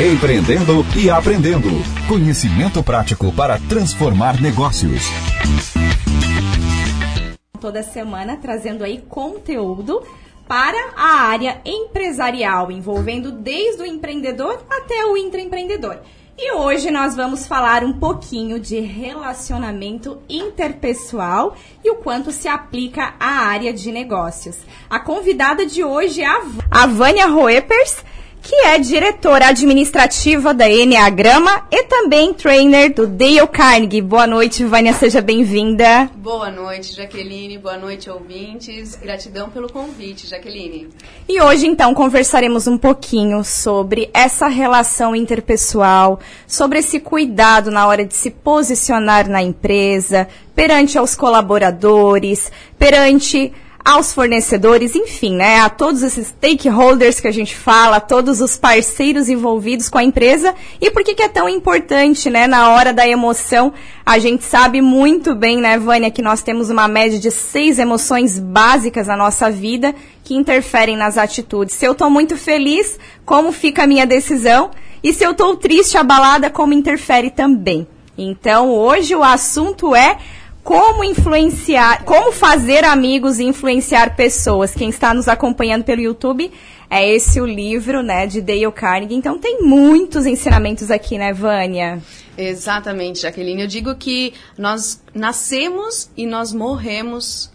Empreendendo e aprendendo. Conhecimento prático para transformar negócios. Toda semana trazendo aí conteúdo para a área empresarial, envolvendo desde o empreendedor até o intraempreendedor. E hoje nós vamos falar um pouquinho de relacionamento interpessoal e o quanto se aplica à área de negócios. A convidada de hoje é a Vânia Roepers, que é diretora administrativa da Enneagrama e também trainer do Dale Carnegie. Boa noite, Vânia, seja bem-vinda. Boa noite, Jaqueline. Boa noite, ouvintes. Gratidão pelo convite, Jaqueline. E hoje, então, conversaremos um pouquinho sobre essa relação interpessoal, sobre esse cuidado na hora de se posicionar na empresa, perante aos colaboradores, perante aos fornecedores, enfim, né, a todos esses stakeholders que a gente fala, a todos os parceiros envolvidos com a empresa e por que, que é tão importante, né, na hora da emoção. A gente sabe muito bem, né, Vânia, que nós temos uma média de seis emoções básicas na nossa vida que interferem nas atitudes. Se eu estou muito feliz, como fica a minha decisão? E se eu estou triste, abalada, como interfere também? Então, hoje o assunto é como influenciar, como fazer amigos e influenciar pessoas. Quem está nos acompanhando pelo YouTube é esse o livro, né, de Dale Carnegie. Então tem muitos ensinamentos aqui, né, Vânia? Exatamente, Jaqueline. Eu digo que nós nascemos e nós morremos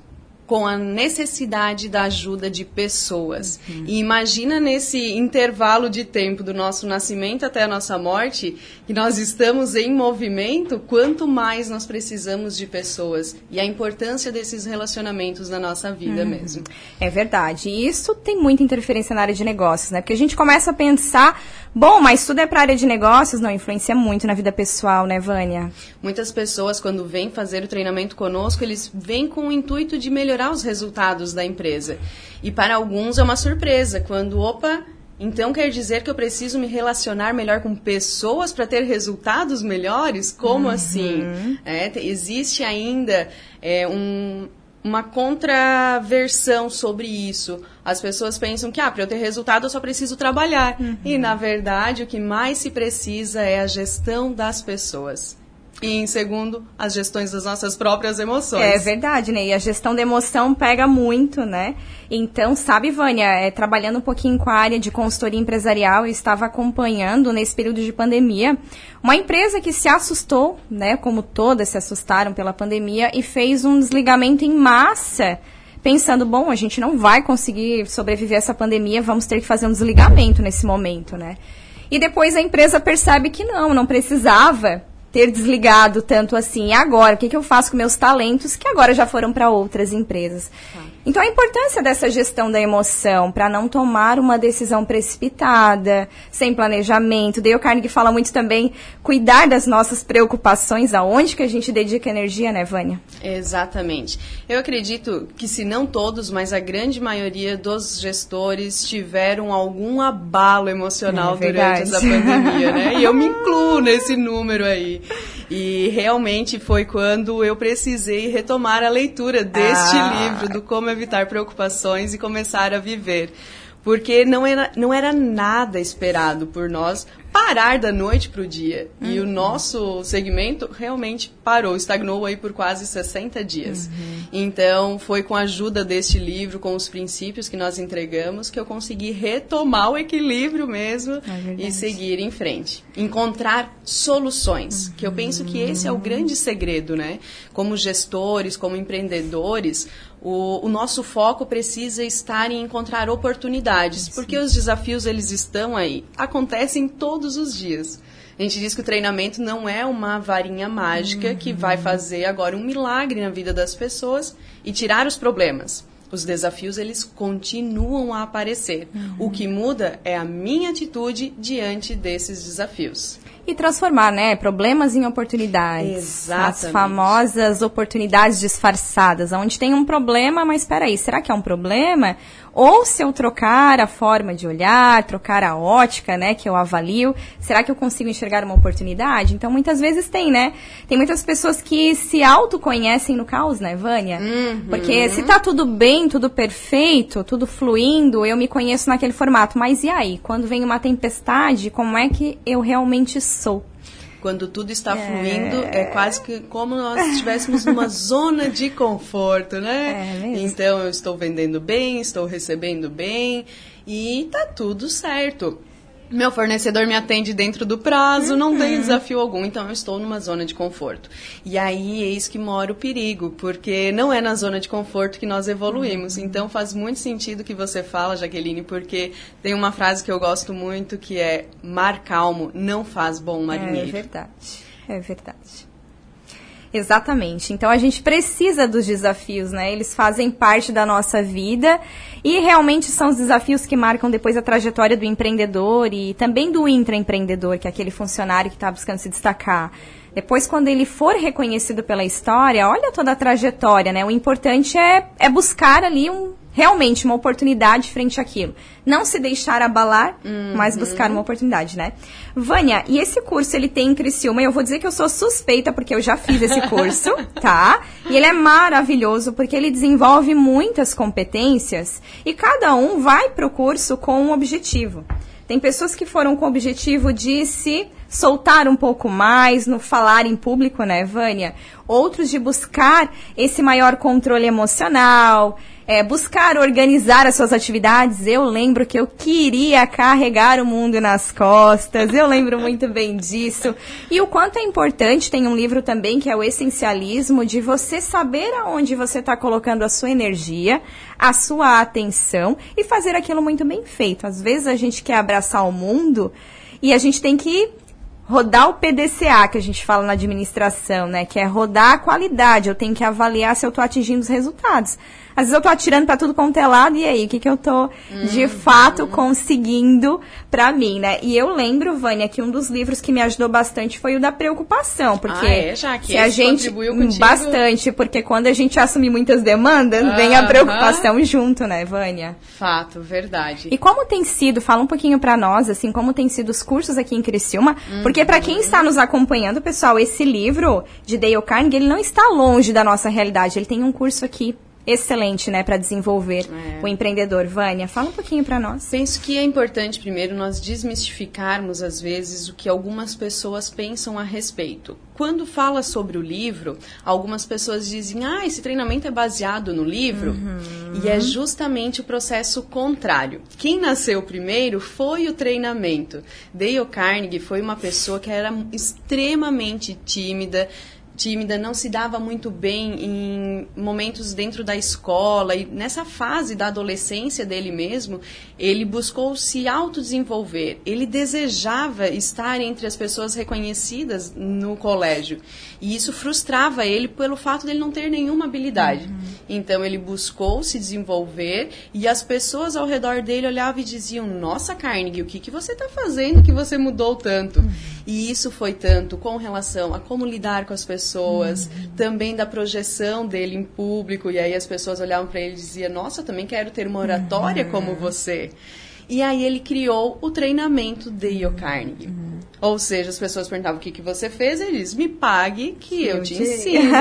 com a necessidade da ajuda de pessoas. Uhum. E imagina nesse intervalo de tempo do nosso nascimento até a nossa morte, que nós estamos em movimento, quanto mais nós precisamos de pessoas e a importância desses relacionamentos na nossa vida uhum. mesmo. É verdade. E isso tem muita interferência na área de negócios, né? Porque a gente começa a pensar, bom, mas tudo é para a área de negócios, não influencia muito na vida pessoal, né, Vânia? Muitas pessoas quando vêm fazer o treinamento conosco, eles vêm com o intuito de melhorar melhorar os resultados da empresa. E para alguns é uma surpresa quando, opa, então quer dizer que eu preciso me relacionar melhor com pessoas para ter resultados melhores? Como uhum. assim? É, existe ainda é, um, uma contraversão sobre isso. As pessoas pensam que, ah, para eu ter resultado eu só preciso trabalhar. Uhum. E, na verdade, o que mais se precisa é a gestão das pessoas e em segundo, as gestões das nossas próprias emoções. É verdade, né? E a gestão da emoção pega muito, né? Então, sabe, Vânia, é, trabalhando um pouquinho com a área de consultoria empresarial, eu estava acompanhando nesse período de pandemia uma empresa que se assustou, né? Como todas se assustaram pela pandemia e fez um desligamento em massa pensando, bom, a gente não vai conseguir sobreviver a essa pandemia, vamos ter que fazer um desligamento nesse momento, né? E depois a empresa percebe que não, não precisava ter desligado tanto assim. E agora, o que, que eu faço com meus talentos que agora já foram para outras empresas? Tá. Então, a importância dessa gestão da emoção para não tomar uma decisão precipitada, sem planejamento. Dale Carnegie fala muito também cuidar das nossas preocupações, aonde que a gente dedica energia, né, Vânia? Exatamente. Eu acredito que, se não todos, mas a grande maioria dos gestores tiveram algum abalo emocional é durante essa pandemia, né? E eu me incluo nesse número aí. E realmente foi quando eu precisei retomar a leitura deste ah. livro, do Como Evitar Preocupações e Começar a Viver. Porque não era, não era nada esperado por nós parar da noite para o dia. Uhum. E o uhum. nosso segmento realmente parou, estagnou aí por quase 60 dias. Uhum. Então, foi com a ajuda deste livro, com os princípios que nós entregamos, que eu consegui retomar o equilíbrio mesmo é e seguir em frente. Encontrar soluções, uhum. que eu penso que esse é o grande segredo, né? Como gestores, como empreendedores, o, o, nosso foco precisa estar em encontrar oportunidades, porque os desafios eles estão aí, acontecem todos os dias. A gente diz que o treinamento não é uma varinha mágica uhum. que vai fazer agora um milagre na vida das pessoas e tirar os problemas. Os desafios eles continuam a aparecer. Uhum. O que muda é a minha atitude diante desses desafios. E transformar, né, problemas em oportunidades. Exatamente. As famosas oportunidades disfarçadas, onde tem um problema, mas espera aí, será que é um problema? Ou se eu trocar a forma de olhar, trocar a ótica, né, que eu avalio, será que eu consigo enxergar uma oportunidade? Então, muitas vezes tem, né? Tem muitas pessoas que se autoconhecem no caos, né, Vânia? Uhum. Porque se tá tudo bem, tudo perfeito, tudo fluindo, eu me conheço naquele formato. Mas e aí? Quando vem uma tempestade, como é que eu realmente sou? Quando tudo está é... fluindo, é quase que como nós estivéssemos numa zona de conforto, né? É mesmo. Então eu estou vendendo bem, estou recebendo bem e tá tudo certo. Meu fornecedor me atende dentro do prazo, não tem uhum. desafio algum, então eu estou numa zona de conforto. E aí eis que mora o perigo, porque não é na zona de conforto que nós evoluímos. Uhum. Então faz muito sentido o que você fala, Jaqueline, porque tem uma frase que eu gosto muito que é: mar calmo não faz bom marinheiro. É verdade, é verdade. Exatamente. Então a gente precisa dos desafios, né? Eles fazem parte da nossa vida e realmente são os desafios que marcam depois a trajetória do empreendedor e também do intraempreendedor, que é aquele funcionário que está buscando se destacar. Depois, quando ele for reconhecido pela história, olha toda a trajetória, né? O importante é, é buscar ali um, realmente uma oportunidade frente àquilo. Não se deixar abalar, uhum. mas buscar uma oportunidade, né? Vânia, e esse curso ele tem em Criciúma, eu vou dizer que eu sou suspeita porque eu já fiz esse curso, tá? E ele é maravilhoso porque ele desenvolve muitas competências e cada um vai pro curso com um objetivo. Tem pessoas que foram com o objetivo de se soltar um pouco mais no falar em público, né, Vânia? Outros de buscar esse maior controle emocional, é, buscar organizar as suas atividades. Eu lembro que eu queria carregar o mundo nas costas, eu lembro muito bem disso. E o quanto é importante, tem um livro também que é o Essencialismo, de você saber aonde você está colocando a sua energia, a sua atenção e fazer aquilo muito bem feito. Às vezes a gente quer abraçar o mundo e a gente tem que rodar o PDCA, que a gente fala na administração, né? Que é rodar a qualidade. Eu tenho que avaliar se eu estou atingindo os resultados. Às vezes eu tô atirando para tudo quanto é lado, e aí, o que, que eu tô de uhum. fato conseguindo para mim, né? E eu lembro, Vânia, que um dos livros que me ajudou bastante foi o da preocupação, porque ah, é, já que se a gente bastante, porque quando a gente assume muitas demandas, vem a preocupação junto, né, Vânia? Fato, verdade. E como tem sido, fala um pouquinho para nós, assim, como tem sido os cursos aqui em Criciúma, uhum. porque para quem está nos acompanhando, pessoal, esse livro de Dale Carnegie, ele não está longe da nossa realidade, ele tem um curso aqui excelente, né, para desenvolver é. o empreendedor. Vânia, fala um pouquinho para nós. Penso que é importante primeiro nós desmistificarmos às vezes o que algumas pessoas pensam a respeito. Quando fala sobre o livro, algumas pessoas dizem: "Ah, esse treinamento é baseado no livro". Uhum. E é justamente o processo contrário. Quem nasceu primeiro foi o treinamento. Dale Carnegie foi uma pessoa que era extremamente tímida, tímida, não se dava muito bem em momentos dentro da escola e nessa fase da adolescência dele mesmo, ele buscou se autodesenvolver. Ele desejava estar entre as pessoas reconhecidas no colégio. E isso frustrava ele pelo fato dele não ter nenhuma habilidade. Uhum. Então ele buscou se desenvolver e as pessoas ao redor dele olhavam e diziam: "Nossa, Carnegie, o que que você está fazendo que você mudou tanto?" Uhum. E isso foi tanto com relação a como lidar com as pessoas, uhum. também da projeção dele em público. E aí as pessoas olhavam para ele e diziam: Nossa, eu também quero ter uma oratória uhum. como você. E aí ele criou o treinamento de Dale Carnegie. Uhum. Ou seja, as pessoas perguntavam o que, que você fez, ele diz, me pague que eu, eu te ensino.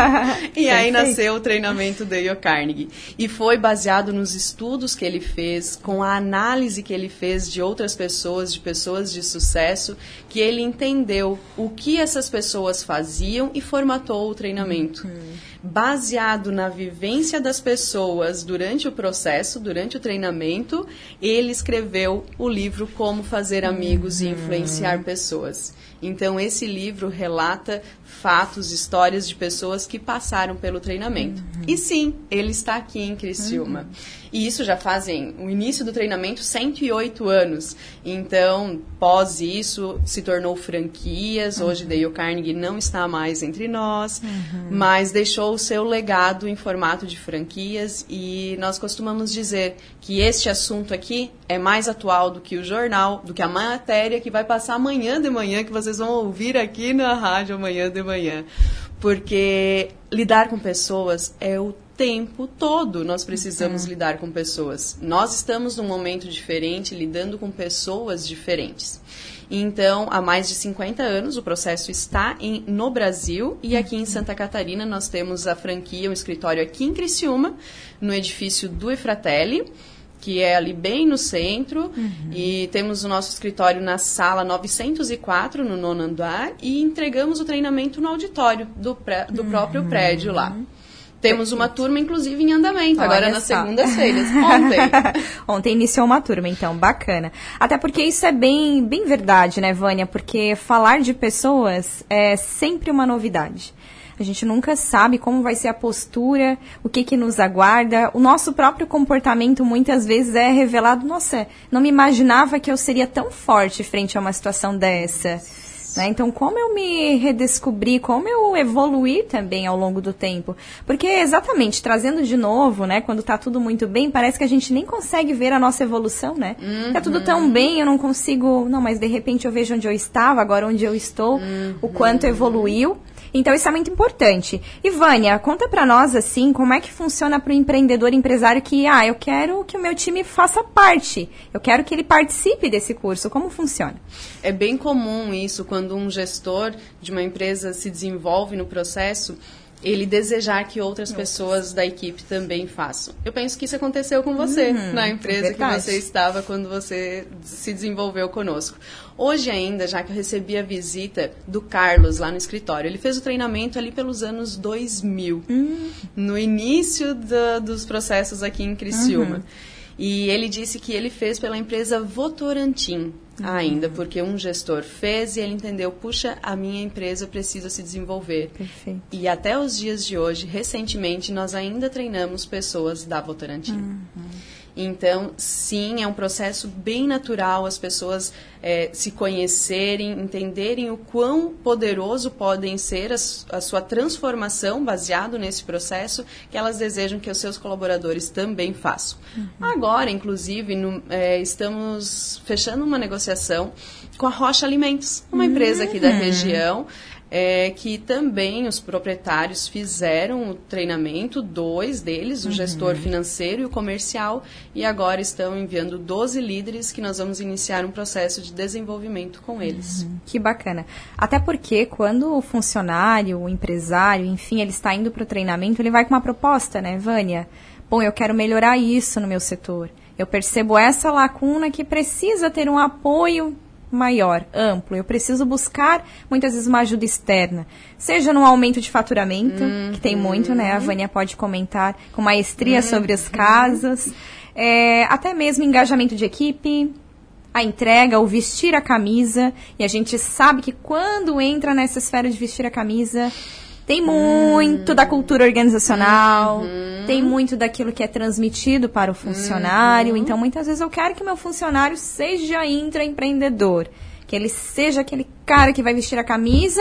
e aí nasceu o treinamento Dale Carnegie. E foi baseado nos estudos que ele fez, com a análise que ele fez de outras pessoas, de pessoas de sucesso, que ele entendeu o que essas pessoas faziam e formatou o treinamento. Uhum baseado na vivência das pessoas durante o processo, durante o treinamento, ele escreveu o livro Como Fazer Amigos uhum. e Influenciar Pessoas pessoas. Então, esse livro relata fatos, histórias de pessoas que passaram pelo treinamento. Uhum. E sim, ele está aqui em Criciúma. Uhum. E isso já fazem o início do treinamento 108 anos. Então, pós isso, se tornou franquias. Uhum. Hoje, Dale Carnegie não está mais entre nós, uhum. mas deixou o seu legado em formato de franquias. E nós costumamos dizer que este assunto aqui é mais atual do que o jornal, do que a matéria que vai passar amanhã de manhã, que vocês vão ouvir aqui na rádio amanhã de manhã. Porque lidar com pessoas é o tempo todo nós precisamos uhum. lidar com pessoas. Nós estamos num momento diferente, lidando com pessoas diferentes. Então, há mais de 50 anos, o processo está em, no Brasil e aqui em Santa Catarina nós temos a franquia, um escritório aqui em Criciúma, no edifício do Efratelli que é ali bem no centro, uhum. e temos o nosso escritório na sala 904, no nono andar, e entregamos o treinamento no auditório do, pré, do uhum. próprio prédio lá. Temos uma turma, inclusive, em andamento, Olha agora nas segundas-feiras. Ontem. Ontem iniciou uma turma, então, bacana. Até porque isso é bem, bem verdade, né, Vânia? Porque falar de pessoas é sempre uma novidade. A gente nunca sabe como vai ser a postura, o que, que nos aguarda. O nosso próprio comportamento muitas vezes é revelado. Nossa, não me imaginava que eu seria tão forte frente a uma situação dessa. Né? Então, como eu me redescobri, como eu evoluí também ao longo do tempo. Porque, exatamente, trazendo de novo, né, quando está tudo muito bem, parece que a gente nem consegue ver a nossa evolução, né? Uhum. Tá tudo tão bem, eu não consigo. Não, mas de repente eu vejo onde eu estava, agora onde eu estou, uhum. o quanto evoluiu. Então isso é muito importante. E Vânia, conta para nós assim, como é que funciona para o empreendedor empresário que, ah, eu quero que o meu time faça parte, eu quero que ele participe desse curso. Como funciona? É bem comum isso quando um gestor de uma empresa se desenvolve no processo ele desejar que outras pessoas da equipe também façam. Eu penso que isso aconteceu com você uhum, na empresa é que você estava quando você se desenvolveu conosco. Hoje ainda, já que eu recebi a visita do Carlos lá no escritório, ele fez o treinamento ali pelos anos 2000, uhum. no início da, dos processos aqui em Criciúma. Uhum. E ele disse que ele fez pela empresa Votorantim. Ainda, porque um gestor fez e ele entendeu, puxa, a minha empresa precisa se desenvolver. Perfeito. E até os dias de hoje, recentemente, nós ainda treinamos pessoas da Votorantim. Uhum. Então, sim, é um processo bem natural as pessoas é, se conhecerem, entenderem o quão poderoso podem ser a, a, sua transformação baseado nesse processo que elas desejam que os seus colaboradores também façam. Uhum. Agora, inclusive, no, é, estamos fechando uma negociação com a Rocha Alimentos, uma uhum. empresa aqui da região é que também os proprietários fizeram o treinamento, dois deles, o uhum. gestor financeiro e o comercial, e agora estão enviando 12 líderes que nós vamos iniciar um processo de desenvolvimento com eles. Uhum. Que bacana. Até porque quando o funcionário, o empresário, enfim, ele está indo para o treinamento, ele vai com uma proposta, né, Vânia? Bom, eu quero melhorar isso no meu setor. Eu percebo essa lacuna que precisa ter um apoio maior, amplo. Eu preciso buscar muitas vezes uma ajuda externa, seja no aumento de faturamento, uhum. que tem muito, né? A Vânia pode comentar com maestria uhum. sobre os casos, é, até mesmo engajamento de equipe, a entrega, o vestir a camisa. E a gente sabe que quando entra nessa esfera de vestir a camisa, tem muito da cultura organizacional, uhum. tem muito daquilo que é transmitido para o funcionário. Uhum. Então, muitas vezes eu quero que meu funcionário seja intraempreendedor, que ele seja aquele cara que vai vestir a camisa,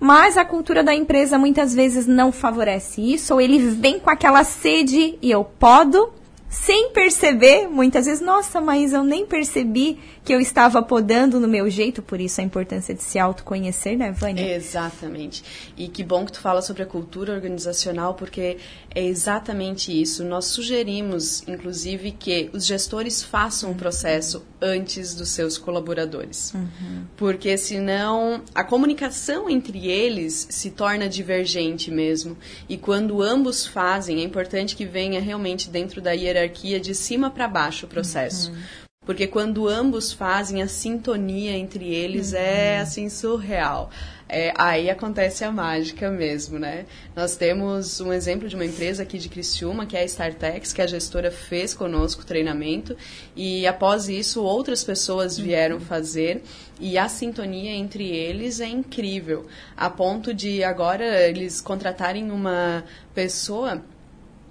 mas a cultura da empresa muitas vezes não favorece isso, ou ele vem com aquela sede e eu podo, sem perceber, muitas vezes, nossa, mas eu nem percebi que eu estava podando no meu jeito, por isso a importância de se autoconhecer, né, Vânia? Exatamente. E que bom que tu fala sobre a cultura organizacional, porque é exatamente isso. Nós sugerimos, inclusive, que os gestores façam o processo antes dos seus colaboradores. Uhum. Porque senão a comunicação entre eles se torna divergente mesmo. E quando ambos fazem, é importante que venha realmente dentro da hierarquia de cima para baixo o processo. Uhum porque quando ambos fazem a sintonia entre eles é, uhum. é assim surreal. É, aí acontece a mágica mesmo, né? Nós temos um exemplo de uma empresa aqui de Criciúma, que é a StarTex, que a gestora fez conosco treinamento e após isso outras pessoas vieram uhum. fazer e a sintonia entre eles é incrível, a ponto de agora eles contratarem uma pessoa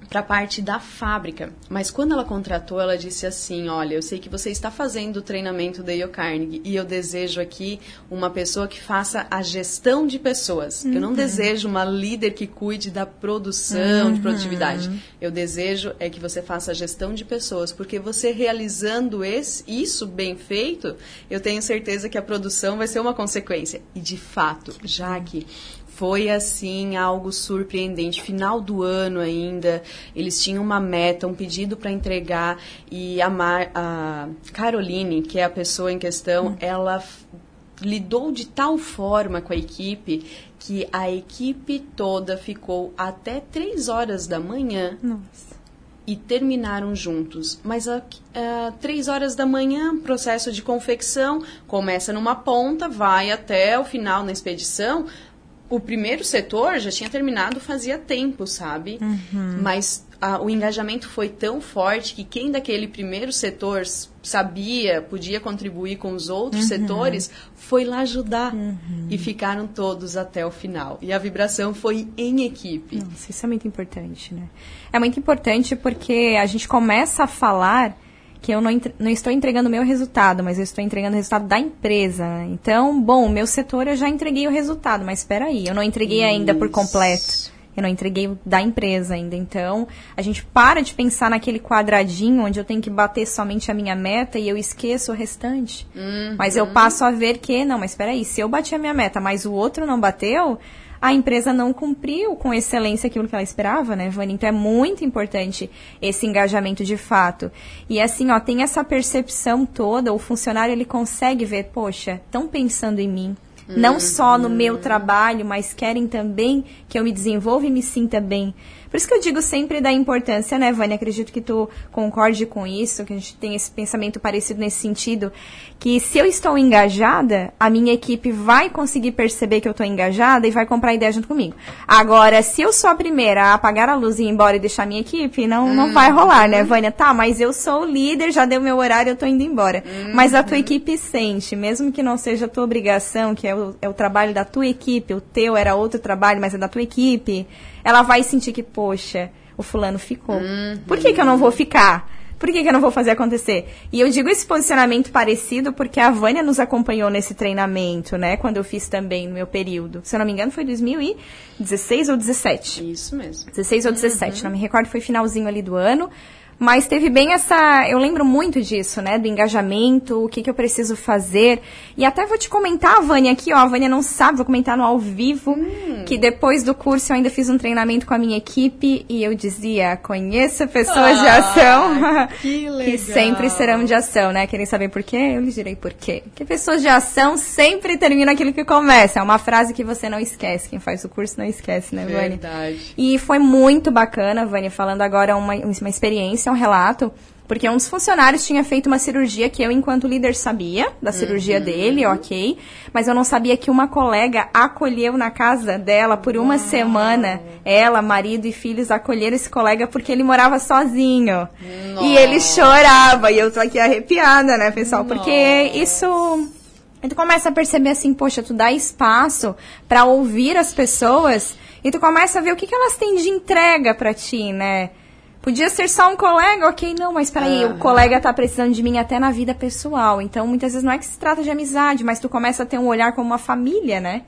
para a parte da fábrica. Mas quando ela contratou, ela disse assim: Olha, eu sei que você está fazendo o treinamento da Dale Carnegie e eu desejo aqui uma pessoa que faça a gestão de pessoas. Uhum. Eu não uhum. desejo uma líder que cuide da produção, uhum. de produtividade. Eu desejo é que você faça a gestão de pessoas, porque você realizando esse, isso bem feito, eu tenho certeza que a produção vai ser uma consequência. E de fato, já que foi assim algo surpreendente. Final do ano ainda, eles tinham uma meta, um pedido para entregar e a, Mar, a Caroline, que é a pessoa em questão, hum. ela lidou de tal forma com a equipe que a equipe toda ficou até três horas da manhã. Nossa. E terminaram juntos. Mas a, a, três horas da manhã, processo de confecção, começa numa ponta, vai até o final na expedição, o primeiro setor já tinha terminado fazia tempo, sabe? Uhum. Mas a, o engajamento foi tão forte que quem daquele primeiro setor sabia, podia contribuir com os outros uhum. setores, foi lá ajudar. Uhum. E ficaram todos até o final. E a vibração foi em equipe. Nossa, isso é muito importante, né? É muito importante porque a gente começa a falar que eu não, não estou entregando o meu resultado, mas eu estou entregando o resultado da empresa. Então, bom, meu setor eu já entreguei o resultado, mas espera aí, eu não entreguei Isso. ainda por completo. Eu não entreguei da empresa ainda. Então, a gente para de pensar naquele quadradinho onde eu tenho que bater somente a minha meta e eu esqueço o restante. Uhum. Mas eu passo a ver que, não, mas espera aí, se eu bati a minha meta, mas o outro não bateu, a empresa não cumpriu com excelência aquilo que ela esperava, né, Vânia? Então é muito importante esse engajamento de fato. E assim, ó, tem essa percepção toda, o funcionário ele consegue ver, poxa, estão pensando em mim. Não só no meu trabalho, mas querem também que eu me desenvolva e me sinta bem. Por isso que eu digo sempre da importância, né, Vânia? Acredito que tu concorde com isso, que a gente tem esse pensamento parecido nesse sentido, que se eu estou engajada, a minha equipe vai conseguir perceber que eu estou engajada e vai comprar a ideia junto comigo. Agora, se eu sou a primeira a apagar a luz e ir embora e deixar a minha equipe, não, uhum. não vai rolar, né, Vânia? Tá, mas eu sou o líder, já deu meu horário, eu estou indo embora. Uhum. Mas a tua equipe sente, mesmo que não seja a tua obrigação, que é o, é o trabalho da tua equipe, o teu era outro trabalho, mas é da tua equipe, ela vai sentir que, poxa, o fulano ficou. Uhum. Por que, que eu não vou ficar? Por que, que eu não vou fazer acontecer? E eu digo esse posicionamento parecido porque a Vânia nos acompanhou nesse treinamento, né? Quando eu fiz também no meu período. Se eu não me engano, foi 2016 ou 17. Isso mesmo. 16 ou 17, uhum. não me recordo, foi finalzinho ali do ano. Mas teve bem essa. Eu lembro muito disso, né? Do engajamento, o que, que eu preciso fazer. E até vou te comentar, Vânia, aqui, ó. A Vânia não sabe, vou comentar no ao vivo. Hum. Que depois do curso eu ainda fiz um treinamento com a minha equipe e eu dizia: conheça pessoas ah, de ação. Que legal. que sempre serão de ação, né? Querem saber por quê? Eu lhes direi por quê. Que pessoas de ação sempre terminam aquilo que começa. É uma frase que você não esquece. Quem faz o curso não esquece, né, Vânia? Verdade. E foi muito bacana, Vânia, falando agora uma, uma experiência um relato, porque um dos funcionários tinha feito uma cirurgia que eu, enquanto líder, sabia da cirurgia uhum. dele, ok. Mas eu não sabia que uma colega acolheu na casa dela por uma semana. Ela, marido e filhos acolheram esse colega porque ele morava sozinho. Nossa. E ele chorava. E eu tô aqui arrepiada, né, pessoal? Nossa. Porque isso. Tu começa a perceber assim, poxa, tu dá espaço para ouvir as pessoas e tu começa a ver o que, que elas têm de entrega para ti, né? Podia ser só um colega, ok, não, mas peraí, uhum. o colega tá precisando de mim até na vida pessoal. Então, muitas vezes não é que se trata de amizade, mas tu começa a ter um olhar como uma família, né?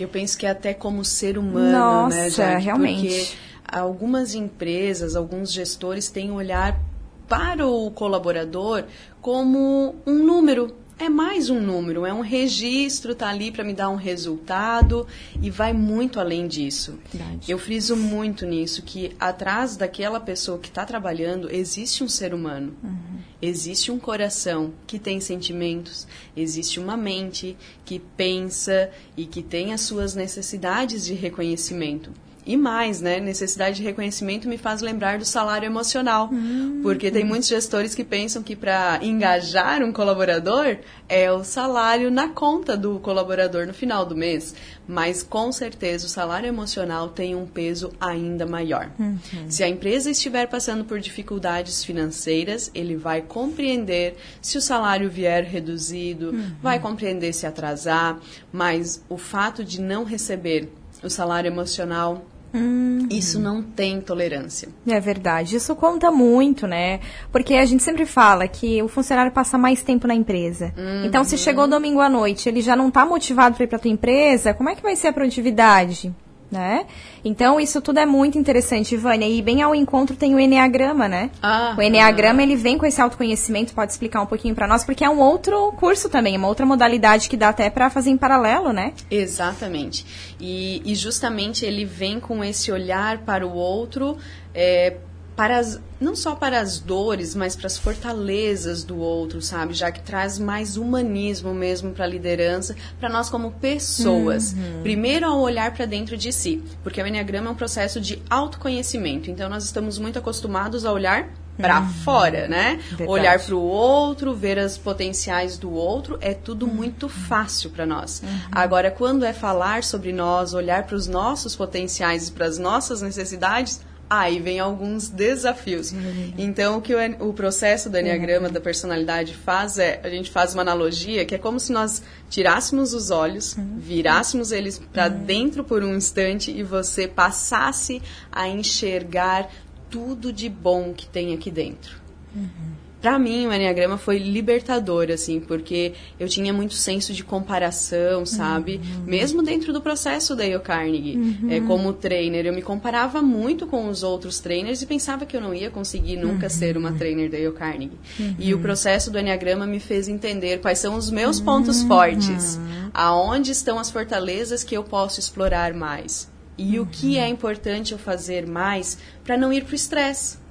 Eu penso que é até como ser humano, Nossa, né, Nossa, realmente. Porque algumas empresas, alguns gestores têm um olhar para o colaborador como um número, é mais um número, é um registro, tá ali para me dar um resultado e vai muito além disso. Verdade. Eu friso muito nisso que atrás daquela pessoa que está trabalhando existe um ser humano, uhum. existe um coração que tem sentimentos, existe uma mente que pensa e que tem as suas necessidades de reconhecimento. E mais, né? Necessidade de reconhecimento me faz lembrar do salário emocional. Hum, porque tem muitos gestores que pensam que para engajar um colaborador é o salário na conta do colaborador no final do mês. Mas com certeza o salário emocional tem um peso ainda maior. Uhum. Se a empresa estiver passando por dificuldades financeiras, ele vai compreender se o salário vier reduzido, uhum. vai compreender se atrasar, mas o fato de não receber o salário emocional Uhum. Isso não tem tolerância. É verdade. Isso conta muito, né? Porque a gente sempre fala que o funcionário passa mais tempo na empresa. Uhum. Então, se chegou domingo à noite, ele já não está motivado para ir para tua empresa, como é que vai ser a produtividade? Né? Então, isso tudo é muito interessante, Vânia. E bem ao encontro tem o Enneagrama, né? Ah, o Enneagrama, ah. ele vem com esse autoconhecimento, pode explicar um pouquinho para nós, porque é um outro curso também, uma outra modalidade que dá até para fazer em paralelo, né? Exatamente. E, e, justamente ele vem com esse olhar para o outro, é, para as, não só para as dores, mas para as fortalezas do outro, sabe? Já que traz mais humanismo mesmo para a liderança, para nós como pessoas. Uhum. Primeiro ao olhar para dentro de si, porque o Enneagrama é um processo de autoconhecimento. Então nós estamos muito acostumados a olhar para uhum. fora, né? Verdade. Olhar para o outro, ver as potenciais do outro, é tudo uhum. muito fácil para nós. Uhum. Agora, quando é falar sobre nós, olhar para os nossos potenciais e para as nossas necessidades, Aí vem alguns desafios. Uhum. Então, o que o, o processo do Enneagrama, uhum. da personalidade, faz é, a gente faz uma analogia que é como se nós tirássemos os olhos, uhum. virássemos eles para uhum. dentro por um instante e você passasse a enxergar tudo de bom que tem aqui dentro. Uhum para mim o Enneagrama foi libertador, assim, porque eu tinha muito senso de comparação, sabe? Uhum. Mesmo dentro do processo da Dale Carnegie, uhum. é, como trainer, eu me comparava muito com os outros trainers e pensava que eu não ia conseguir nunca uhum. ser uma trainer da Dale Carnegie. E o uhum. processo do Enneagrama me fez entender quais são os meus pontos uhum. fortes, aonde estão as fortalezas que eu posso explorar mais. E o que é importante eu fazer mais para não ir para o estresse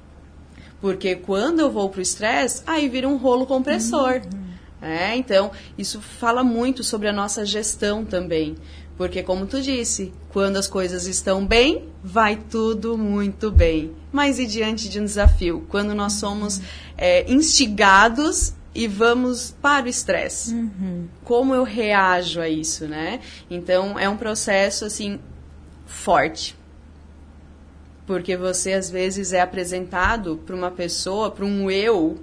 porque quando eu vou para o estresse, aí vira um rolo compressor. Uhum. É, então, isso fala muito sobre a nossa gestão também. Porque, como tu disse, quando as coisas estão bem, vai tudo muito bem. Mas e diante de um desafio? Quando nós somos é, instigados e vamos para o estresse. Uhum. Como eu reajo a isso, né? Então, é um processo, assim, forte porque você às vezes é apresentado para uma pessoa, para um eu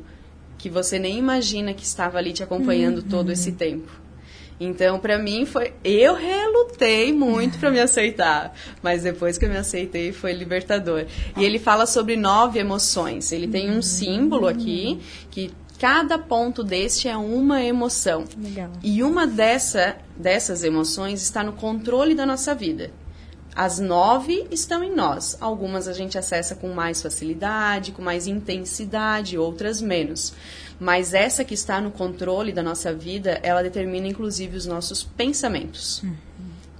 que você nem imagina que estava ali te acompanhando uhum. todo esse tempo. Então, para mim foi, eu relutei muito para me aceitar, mas depois que eu me aceitei foi libertador. E ele fala sobre nove emoções. Ele tem um uhum. símbolo aqui que cada ponto deste é uma emoção. Legal. E uma dessa, dessas emoções está no controle da nossa vida. As nove estão em nós. Algumas a gente acessa com mais facilidade, com mais intensidade, outras menos. Mas essa que está no controle da nossa vida, ela determina inclusive os nossos pensamentos. Uhum.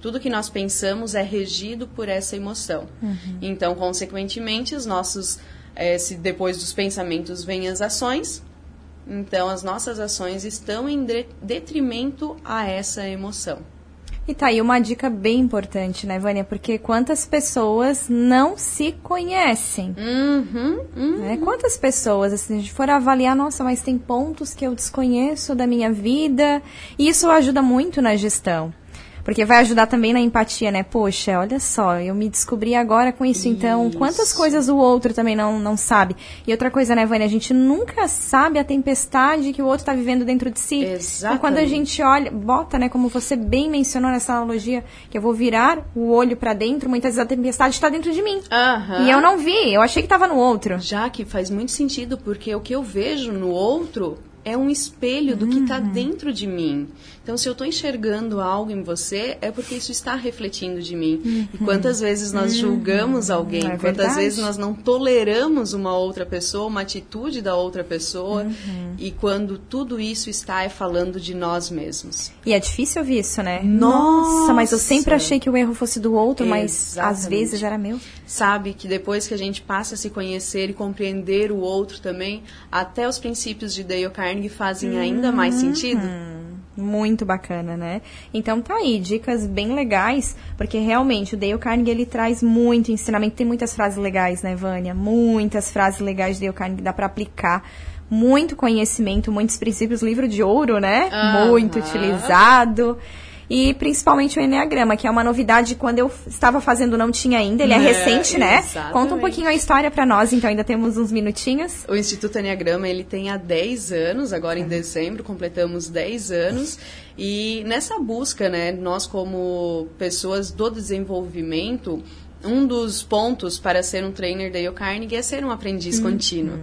Tudo que nós pensamos é regido por essa emoção. Uhum. Então, consequentemente, os nossos, é, se depois dos pensamentos vêm as ações, então as nossas ações estão em detrimento a essa emoção. E tá aí uma dica bem importante, né, Vânia? Porque quantas pessoas não se conhecem? Uhum, uhum. Né? Quantas pessoas, assim, se a gente for avaliar, nossa, mas tem pontos que eu desconheço da minha vida. E isso ajuda muito na gestão. Porque vai ajudar também na empatia, né? Poxa, olha só, eu me descobri agora com isso, então isso. quantas coisas o outro também não, não sabe. E outra coisa, né, Vânia? A gente nunca sabe a tempestade que o outro está vivendo dentro de si. Exatamente. Então, quando a gente olha, bota, né, como você bem mencionou nessa analogia, que eu vou virar o olho para dentro, muitas vezes a tempestade está dentro de mim. Uhum. E eu não vi, eu achei que estava no outro. Já que faz muito sentido, porque o que eu vejo no outro é um espelho do uhum. que está dentro de mim. Então, se eu estou enxergando algo em você, é porque isso está refletindo de mim. Uhum. E quantas vezes nós uhum. julgamos alguém, é quantas vezes nós não toleramos uma outra pessoa, uma atitude da outra pessoa, uhum. e quando tudo isso está é falando de nós mesmos. E é difícil ouvir isso, né? Nossa, Nossa mas eu sempre achei que o erro fosse do outro, mas às vezes era meu. Sabe que depois que a gente passa a se conhecer e compreender o outro também, até os princípios de Dale Carnegie fazem ainda mais sentido. Uhum. Muito bacana, né? Então tá aí, dicas bem legais, porque realmente o Dale Carnegie ele traz muito ensinamento, tem muitas frases legais, né, Vânia? Muitas frases legais de Dale Carnegie dá para aplicar. Muito conhecimento, muitos princípios, livro de ouro, né? Muito utilizado. E principalmente o Enneagrama, que é uma novidade quando eu estava fazendo não tinha ainda, ele é, é recente, né? Exatamente. Conta um pouquinho a história para nós, então ainda temos uns minutinhos. O Instituto Enneagrama, ele tem há 10 anos, agora em dezembro completamos 10 anos. E nessa busca, né, nós como pessoas do desenvolvimento, um dos pontos para ser um trainer da Dale Carnegie é ser um aprendiz uhum. contínuo.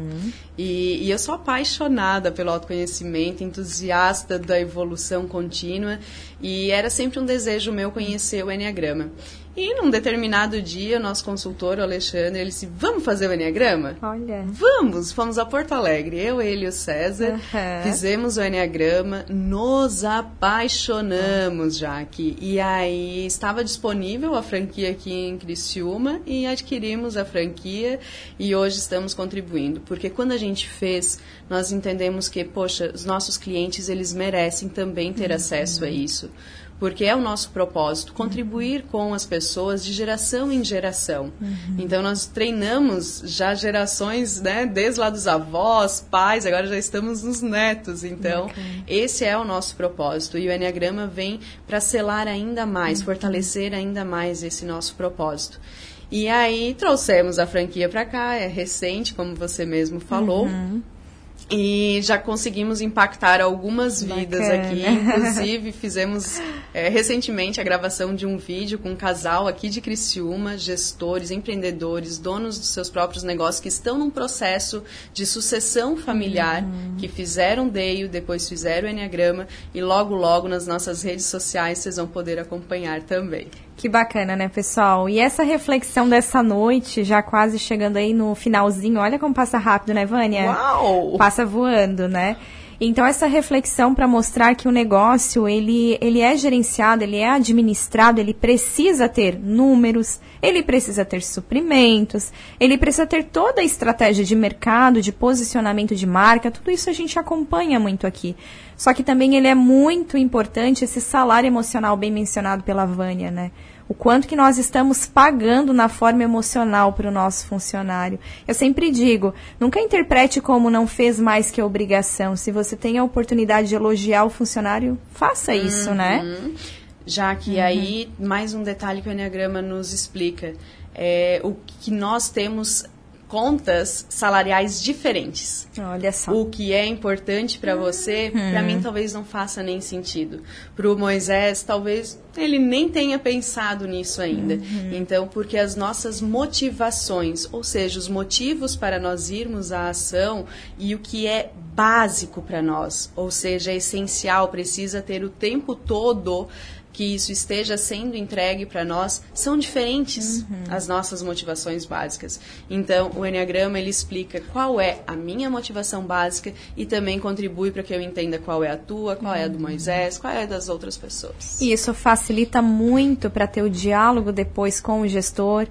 E, e, eu sou apaixonada pelo autoconhecimento, entusiasta da evolução contínua, e era sempre um desejo meu conhecer o Enneagrama. E num determinado dia, nosso consultor, o Alexandre, ele disse: Vamos fazer o Enneagrama? Olha. Vamos! Fomos a Porto Alegre. Eu, ele e o César uhum. fizemos o Enneagrama, nos apaixonamos já aqui. E aí estava disponível a franquia aqui em Criciúma e adquirimos a franquia e hoje estamos contribuindo. Porque quando a gente fez, nós entendemos que, poxa, os nossos clientes eles merecem também ter uhum. acesso a isso porque é o nosso propósito contribuir com as pessoas de geração em geração. Uhum. Então nós treinamos já gerações, né, desde lá dos avós, pais, agora já estamos nos netos. Então okay. esse é o nosso propósito e o Enneagrama vem para selar ainda mais, uhum. fortalecer ainda mais esse nosso propósito. E aí trouxemos a franquia para cá, é recente, como você mesmo falou. Uhum. E já conseguimos impactar algumas vidas Bacana. aqui. Inclusive, fizemos é, recentemente a gravação de um vídeo com um casal aqui de Criciúma, gestores, empreendedores, donos dos seus próprios negócios que estão num processo de sucessão familiar, uhum. que fizeram DEIO, depois fizeram o Enneagrama e logo, logo nas nossas redes sociais vocês vão poder acompanhar também. Que bacana, né, pessoal? E essa reflexão dessa noite, já quase chegando aí no finalzinho, olha como passa rápido, né, Vânia? Uau! Passa voando, né? Então essa reflexão para mostrar que o negócio ele, ele é gerenciado, ele é administrado, ele precisa ter números, ele precisa ter suprimentos, ele precisa ter toda a estratégia de mercado, de posicionamento de marca, tudo isso a gente acompanha muito aqui. Só que também ele é muito importante esse salário emocional bem mencionado pela Vânia, né? O quanto que nós estamos pagando na forma emocional para o nosso funcionário. Eu sempre digo, nunca interprete como não fez mais que obrigação. Se você tem a oportunidade de elogiar o funcionário, faça isso, né? uhum. né? Já que uhum. aí, mais um detalhe que o Enneagrama nos explica. É, o que nós temos contas salariais diferentes. Olha só. O que é importante para você, uhum. para mim talvez não faça nem sentido. Para o Moisés, talvez ele nem tenha pensado nisso ainda. Uhum. Então, porque as nossas motivações, ou seja, os motivos para nós irmos à ação e o que é básico para nós, ou seja, é essencial, precisa ter o tempo todo que isso esteja sendo entregue para nós são diferentes uhum. as nossas motivações básicas. Então, o Enneagrama ele explica qual é a minha motivação básica e também contribui para que eu entenda qual é a tua, qual uhum. é a do uhum. Moisés, qual é a das outras pessoas. E isso facilita muito para ter o diálogo depois com o gestor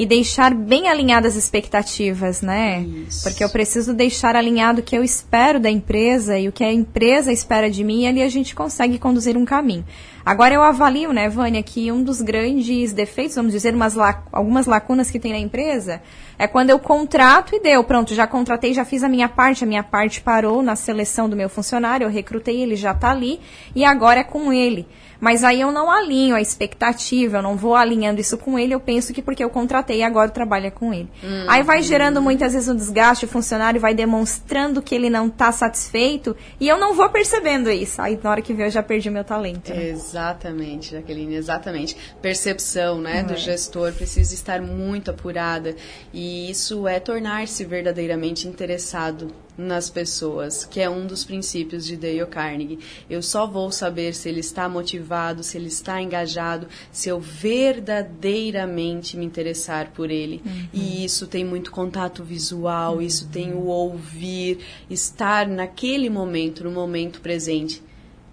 e deixar bem alinhadas as expectativas, né? Isso. Porque eu preciso deixar alinhado o que eu espero da empresa e o que a empresa espera de mim e ali a gente consegue conduzir um caminho. Agora eu avalio, né, Vânia, que um dos grandes defeitos, vamos dizer, umas lac algumas lacunas que tem na empresa, é quando eu contrato e deu, pronto, já contratei, já fiz a minha parte, a minha parte parou na seleção do meu funcionário, eu recrutei, ele já está ali e agora é com ele. Mas aí eu não alinho a expectativa, eu não vou alinhando isso com ele, eu penso que porque eu contratei agora trabalha com ele. Hum, aí vai gerando muitas vezes um desgaste, o funcionário vai demonstrando que ele não está satisfeito e eu não vou percebendo isso. Aí na hora que vê eu já perdi meu talento. Né? Exatamente, Jaqueline, exatamente. Percepção, né, do é. gestor precisa estar muito apurada e isso é tornar-se verdadeiramente interessado nas pessoas, que é um dos princípios de Dale Carnegie. Eu só vou saber se ele está motivado, se ele está engajado, se eu verdadeiramente me interessar por ele. Uhum. E isso tem muito contato visual, uhum. isso tem o ouvir, estar naquele momento, no momento presente.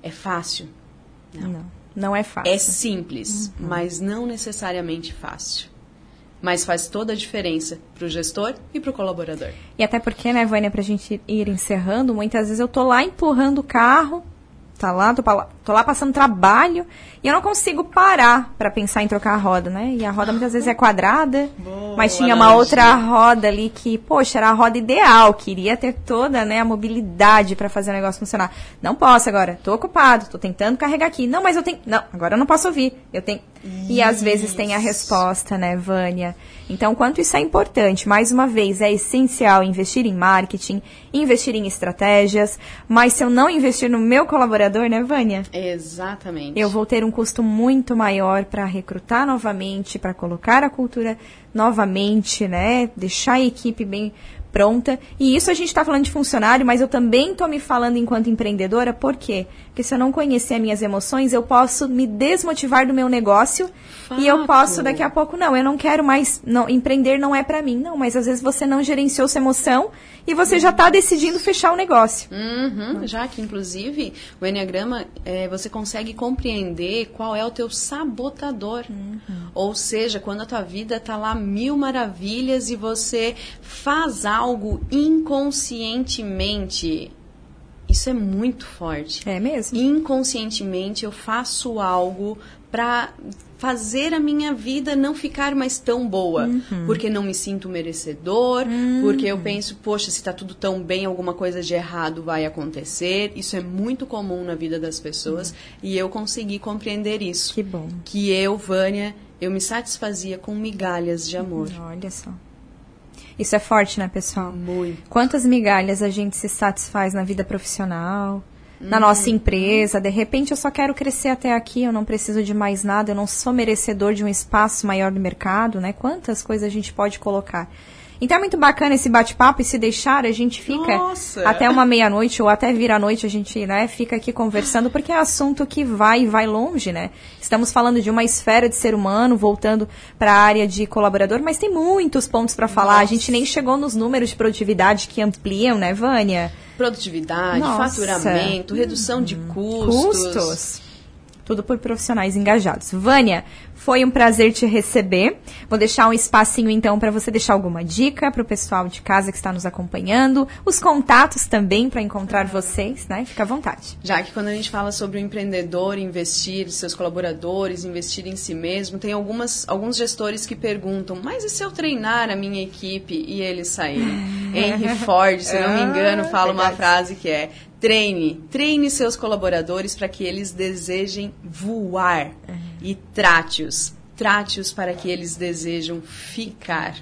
É fácil? Não. Não, não é fácil. É simples, uhum. mas não necessariamente fácil mas faz toda a diferença para o gestor e para o colaborador. E até porque, né, Vânia, para a gente ir encerrando, muitas vezes eu tô lá empurrando o carro, tá lá, tô, tô lá passando trabalho e eu não consigo parar para pensar em trocar a roda, né? E a roda muitas vezes é quadrada, Boa, mas tinha uma outra roda ali que, poxa, era a roda ideal, queria ter toda, né, a mobilidade para fazer o negócio funcionar. Não posso agora, tô ocupado, tô tentando carregar aqui. Não, mas eu tenho, não, agora eu não posso ouvir. Eu tenho Isso. E às vezes tem a resposta, né, Vânia? Então, quanto isso é importante, mais uma vez, é essencial investir em marketing, investir em estratégias, mas se eu não investir no meu colaborador, né, Vânia? Exatamente. Eu vou ter um custo muito maior para recrutar novamente, para colocar a cultura novamente, né? Deixar a equipe bem pronta. E isso a gente está falando de funcionário, mas eu também estou me falando enquanto empreendedora, por quê? Porque se eu não conhecer as minhas emoções, eu posso me desmotivar do meu negócio Fato. e eu posso daqui a pouco, não, eu não quero mais, não, empreender não é para mim. Não, mas às vezes você não gerenciou sua emoção e você já está decidindo fechar o negócio. Uhum, já que, inclusive, o Enneagrama, é, você consegue compreender qual é o teu sabotador. Uhum. Ou seja, quando a tua vida está lá mil maravilhas e você faz algo inconscientemente isso é muito forte. É mesmo? Inconscientemente eu faço algo para fazer a minha vida não ficar mais tão boa, uhum. porque não me sinto merecedor, uhum. porque eu penso, poxa, se está tudo tão bem, alguma coisa de errado vai acontecer. Isso é muito comum na vida das pessoas uhum. e eu consegui compreender isso. Que bom. Que eu, Vânia, eu me satisfazia com migalhas de amor. Olha só. Isso é forte, né, pessoal? Muito. Quantas migalhas a gente se satisfaz na vida profissional, na nossa uhum. empresa. De repente eu só quero crescer até aqui, eu não preciso de mais nada, eu não sou merecedor de um espaço maior no mercado, né? Quantas coisas a gente pode colocar. Então é muito bacana esse bate-papo e se deixar, a gente fica Nossa. até uma meia-noite ou até vir à noite, a gente né, fica aqui conversando, porque é assunto que vai e vai longe, né? Estamos falando de uma esfera de ser humano, voltando para a área de colaborador, mas tem muitos pontos para falar. Nossa. A gente nem chegou nos números de produtividade que ampliam, né, Vânia? Produtividade, Nossa. faturamento, redução de custos. Custos. Tudo por profissionais engajados. Vânia, foi um prazer te receber. Vou deixar um espacinho então para você deixar alguma dica para o pessoal de casa que está nos acompanhando, os contatos também para encontrar vocês, né? Fica à vontade. Já que quando a gente fala sobre o empreendedor investir, seus colaboradores, investir em si mesmo, tem algumas, alguns gestores que perguntam: mas e se eu treinar a minha equipe e eles saírem? Henry Ford, se não me engano, fala uma frase que é Treine, treine seus colaboradores para que eles desejem voar e trate-os, trate-os para que eles desejam ficar.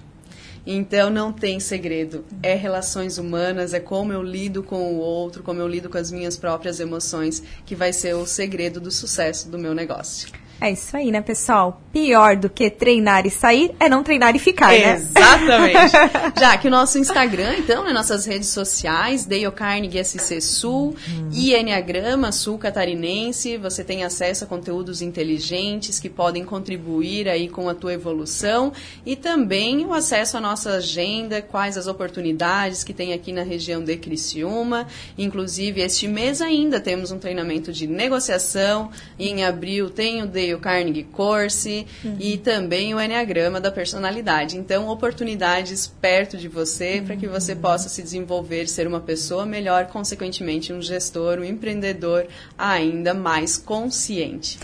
Então não tem segredo, é relações humanas, é como eu lido com o outro, como eu lido com as minhas próprias emoções, que vai ser o segredo do sucesso do meu negócio. É isso aí, né, pessoal? Pior do que treinar e sair é não treinar e ficar, né? Exatamente. Já que o nosso Instagram, então, né, nossas redes sociais, Dale Carnegie SC Sul uhum. e Enneagrama Sul Catarinense, você tem acesso a conteúdos inteligentes que podem contribuir aí com a tua evolução e também o acesso à nossa agenda, quais as oportunidades que tem aqui na região de Criciúma. Inclusive, este mês ainda temos um treinamento de negociação e em abril tem o de o Carnegie Course uhum. e também o Enneagrama da Personalidade. Então, oportunidades perto de você uhum. para que você possa se desenvolver, ser uma pessoa melhor, consequentemente, um gestor, um empreendedor ainda mais consciente.